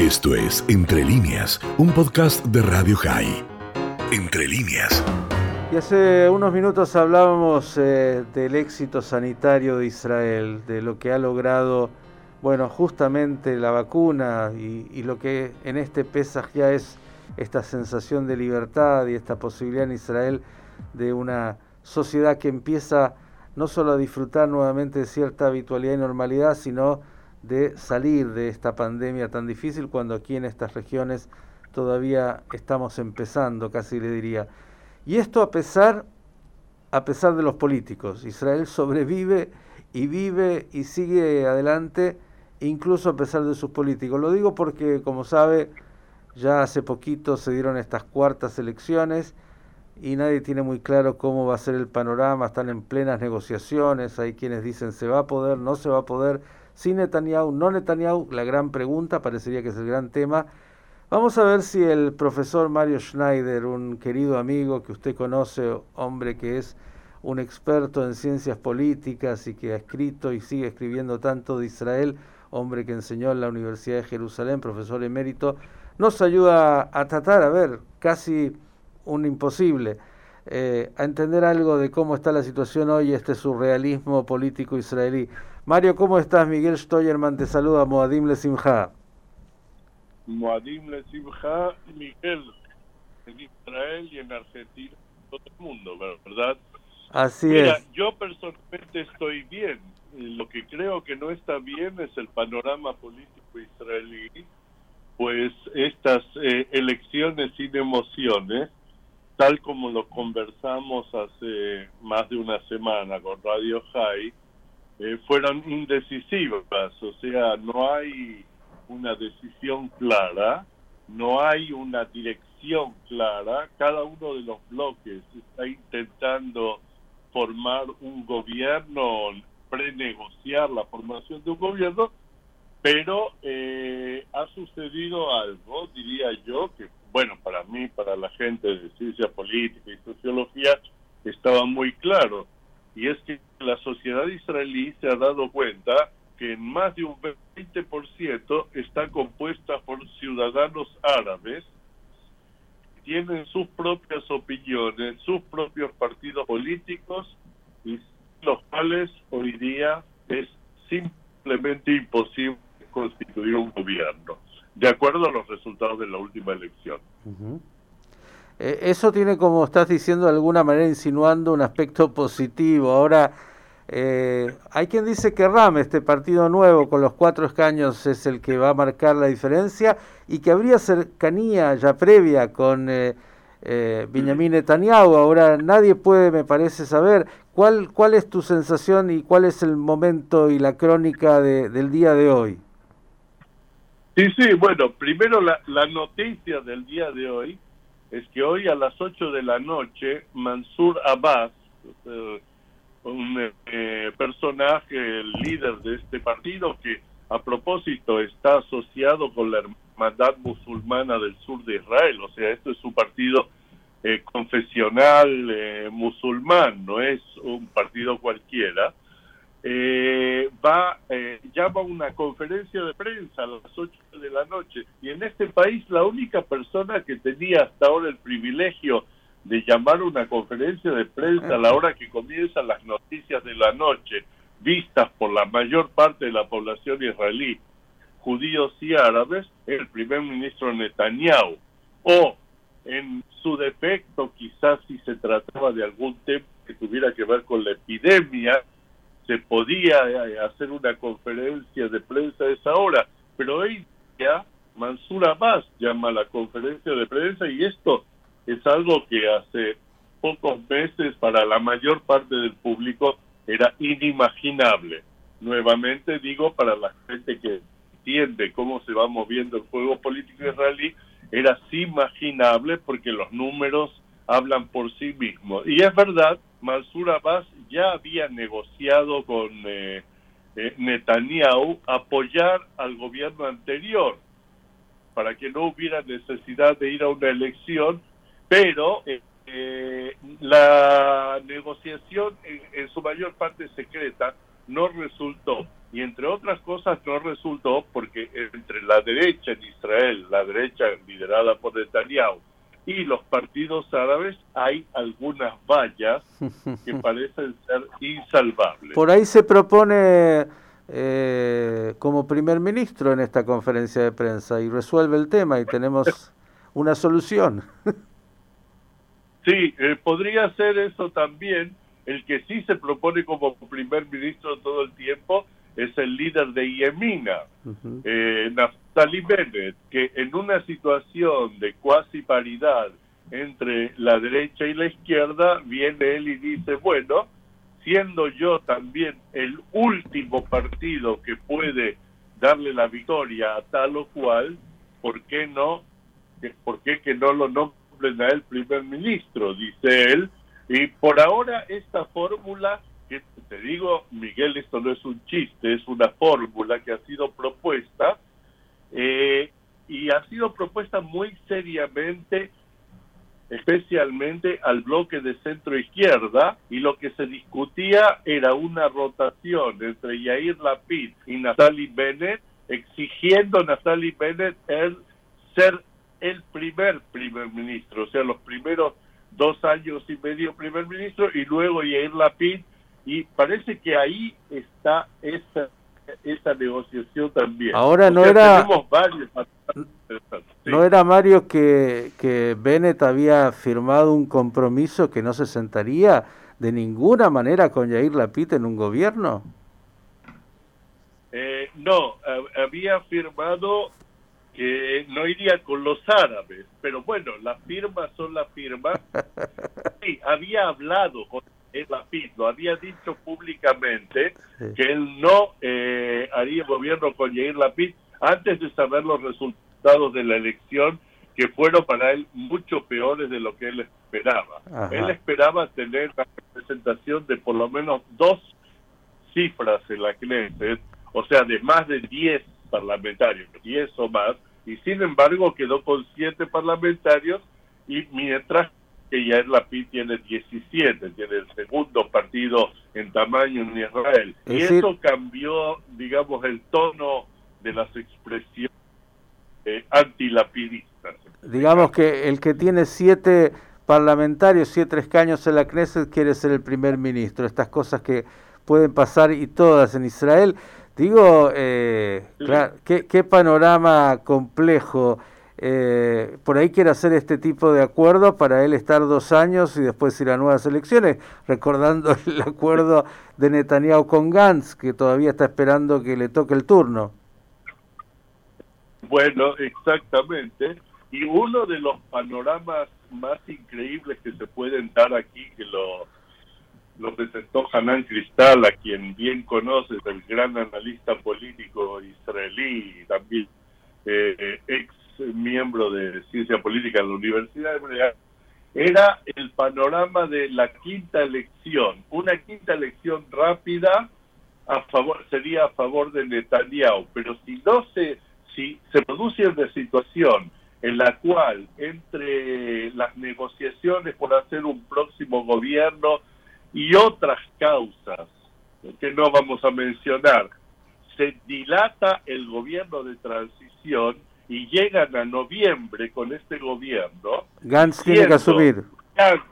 Esto es Entre líneas, un podcast de Radio High. Entre líneas. Y hace unos minutos hablábamos eh, del éxito sanitario de Israel, de lo que ha logrado, bueno, justamente la vacuna y, lo que en este Pesaj ya es esta sensación de libertad y esta posibilidad en Israel de una sociedad que empieza no solo a disfrutar nuevamente de cierta habitualidad y normalidad, sino de salir de esta pandemia tan difícil cuando aquí en estas regiones todavía estamos empezando, casi le diría. Y esto a pesar, a pesar de los políticos. Israel sobrevive y vive y sigue adelante, incluso a pesar de sus políticos. Lo digo porque, como sabe, ya hace poquito se dieron estas cuartas elecciones y nadie tiene muy claro cómo va a ser el panorama. Están en plenas negociaciones, hay quienes dicen se va a poder, no se va a poder. Si Netanyahu, no Netanyahu, la gran pregunta, parecería que es el gran tema. Vamos a ver si el profesor Mario Schneider, un querido amigo que usted conoce, hombre que es un experto en ciencias políticas y que ha escrito y sigue escribiendo tanto de Israel, hombre que enseñó en la Universidad de Jerusalén, profesor emérito, nos ayuda a tratar, a ver, casi un imposible, eh, a entender algo de cómo está la situación hoy, este surrealismo político israelí. Mario, ¿cómo estás? Miguel Stoyerman te saluda, Moadim Lesimha. Moadim Lesimha, Miguel, en Israel y en Argentina, todo el mundo, ¿verdad? Así Mira, es. Yo personalmente estoy bien. Lo que creo que no está bien es el panorama político israelí, pues estas eh, elecciones sin emociones, tal como lo conversamos hace más de una semana con Radio High, eh, fueron indecisivas, o sea, no hay una decisión clara, no hay una dirección clara, cada uno de los bloques está intentando formar un gobierno, prenegociar la formación de un gobierno, pero eh, ha sucedido algo, diría yo, que bueno, para mí, para la gente de ciencia política y sociología, estaba muy claro, y es que la sociedad israelí se ha dado cuenta que en más de un 20% está compuesta por ciudadanos árabes que tienen sus propias opiniones, sus propios partidos políticos y los cuales hoy día es simplemente imposible constituir un gobierno, de acuerdo a los resultados de la última elección. Eh, eso tiene, como estás diciendo, de alguna manera insinuando un aspecto positivo. Ahora, eh, hay quien dice que RAM, este partido nuevo con los cuatro escaños, es el que va a marcar la diferencia y que habría cercanía ya previa con eh, eh, Benjamin Netanyahu. Ahora nadie puede, me parece, saber cuál, cuál es tu sensación y cuál es el momento y la crónica del día de hoy. Sí, sí, bueno, primero la, la noticia del día de hoy es que hoy a las 8 de la noche Mansur Abbas, un eh, personaje, el líder de este partido, que a propósito está asociado con la hermandad musulmana del sur de Israel, o sea, esto es un partido eh, confesional eh, musulmán, no es un partido cualquiera, va, llama una conferencia de prensa a las 8 de la noche, y en este país la única persona que tenía hasta ahora el privilegio de llamar una conferencia de prensa a la hora que comienzan las noticias de la noche, vistas por la mayor parte de la población israelí, judíos y árabes, el primer ministro Netanyahu. O, en su defecto, quizás si se trataba de algún tema que tuviera que ver con la epidemia, se podía eh, hacer una conferencia de prensa a esa hora, pero hoy ya Mansur Abbas llama la conferencia de prensa y esto es algo que hace pocos meses para la mayor parte del público era inimaginable. Nuevamente digo, para la gente que entiende cómo se va moviendo el juego político israelí, era imaginable porque los números hablan por sí mismos. Y es verdad, Mansur Abbas ya había negociado con eh, eh, Netanyahu apoyar al gobierno anterior para que no hubiera necesidad de ir a una elección pero eh, la negociación en, su mayor parte secreta no resultó. Y entre otras cosas no resultó porque entre la derecha en Israel, la derecha liderada por Netanyahu, y los partidos árabes hay algunas vallas que parecen ser insalvables. Por ahí se propone eh, como primer ministro en esta conferencia de prensa y resuelve el tema y tenemos una solución. sí, eh, podría ser eso también. El que sí se propone como primer ministro todo el tiempo es el líder de Yemina, eh, Naftali Bennett, que en una situación de cuasi paridad entre la derecha y la izquierda, viene él y dice, bueno, siendo yo también el último partido que puede darle la victoria a tal o cual, ¿por qué no? ¿Por qué que no lo nombren a él primer ministro? Dice él. Y por ahora esta fórmula que te digo, Miguel, esto no es un chiste, es una fórmula que ha sido propuesta eh, y ha sido propuesta muy seriamente, especialmente al bloque de centro izquierda, y lo que se discutía era una rotación entre Yair Lapid y Natalie Bennett, exigiendo a Natalie Bennett el ser el primer primer ministro, o sea, los primeros dos años y medio primer ministro, y luego Yair Lapid y parece que ahí está esa, esa negociación también. Ahora no era... ¿No era Mario que, que Bennett había firmado un compromiso que no se sentaría de ninguna manera con Yair Lapid en un gobierno? Eh, no, había firmado que no iría con los árabes, pero bueno, las firmas son las firmas. Sí, había hablado con el Lapid lo había dicho públicamente que él no eh, haría gobierno con Yair Lapid antes de saber los resultados de la elección que fueron para él mucho peores de lo que él esperaba. Él esperaba tener la representación de por lo menos dos cifras en la Knesset, o sea, de más de 10 parlamentarios, 10 o más, y sin embargo quedó con siete parlamentarios y mientras que Yair Lapid tiene 17, tiene el segundo partido en tamaño en Israel. y eso cambió, digamos, el tono de las expresiones eh, antilapidistas. Digamos que el que tiene siete parlamentarios, siete escaños en la Knesset, quiere ser el primer ministro. Estas cosas que pueden pasar y todas en Israel. Digo, eh, ¿qué, qué panorama complejo eh, por ahí quiere hacer este tipo de acuerdo para él estar dos años y después ir a nuevas elecciones, recordando el acuerdo de Netanyahu con Gantz, que todavía está esperando que le toque el turno. Bueno, exactamente. Y uno de los panoramas más increíbles que se pueden dar aquí, que lo, lo presentó Hanan Cristal, a quien bien conoces, el gran analista político israelí y también eh, ex miembro de ciencia política en la Universidad de era el panorama de la quinta elección. Una quinta elección rápida a favor, sería a favor de Netanyahu, pero si no se, si se produce una situación en la cual entre las negociaciones por hacer un próximo gobierno y otras causas que no vamos a mencionar, se dilata el gobierno de transición, y llegan a noviembre con este gobierno. Gantz tiene que asumir. Gantz,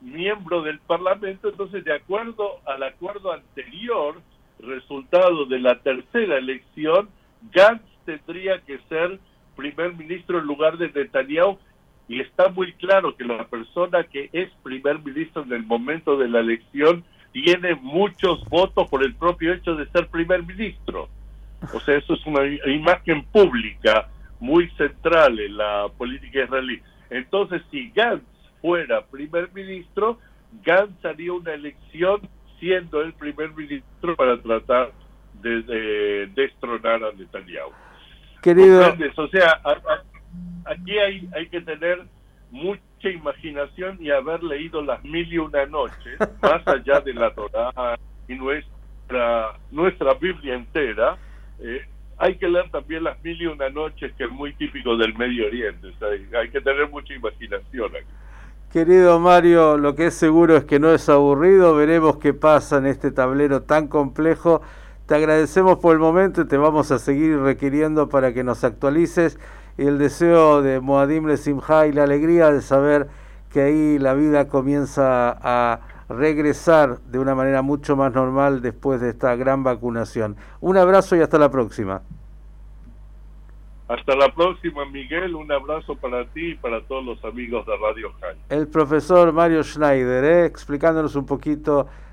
miembro del Parlamento, entonces de acuerdo al acuerdo anterior, resultado de la tercera elección, Gantz tendría que ser primer ministro en lugar de Netanyahu y está muy claro que la persona que es primer ministro en el momento de la elección tiene muchos votos por el propio hecho de ser primer ministro. O sea, eso es una imagen pública muy central en la política israelí. Entonces, si Gantz fuera primer ministro, Gantz haría una elección siendo el primer ministro para tratar de, destronar a Netanyahu. Querido. O sea, aquí hay, hay que tener mucha imaginación y haber leído las mil y una noches, más allá de la Torah y nuestra, nuestra Biblia entera, eh, hay que leer también Las Mil y Una Noches, que es muy típico del Medio Oriente. hay que tener mucha imaginación aquí. Querido Mario, lo que es seguro es que no es aburrido, veremos qué pasa en este tablero tan complejo. Te agradecemos por el momento y te vamos a seguir requiriendo para que nos actualices y el deseo de Moadim Le Simha y la alegría de saber que ahí la vida comienza a regresar de una manera mucho más normal después de esta gran vacunación. Un abrazo y hasta la próxima. Hasta la próxima, Miguel. Un abrazo para ti y para todos los amigos de Radio High. El profesor Mario Schneider, ¿eh? explicándonos un poquito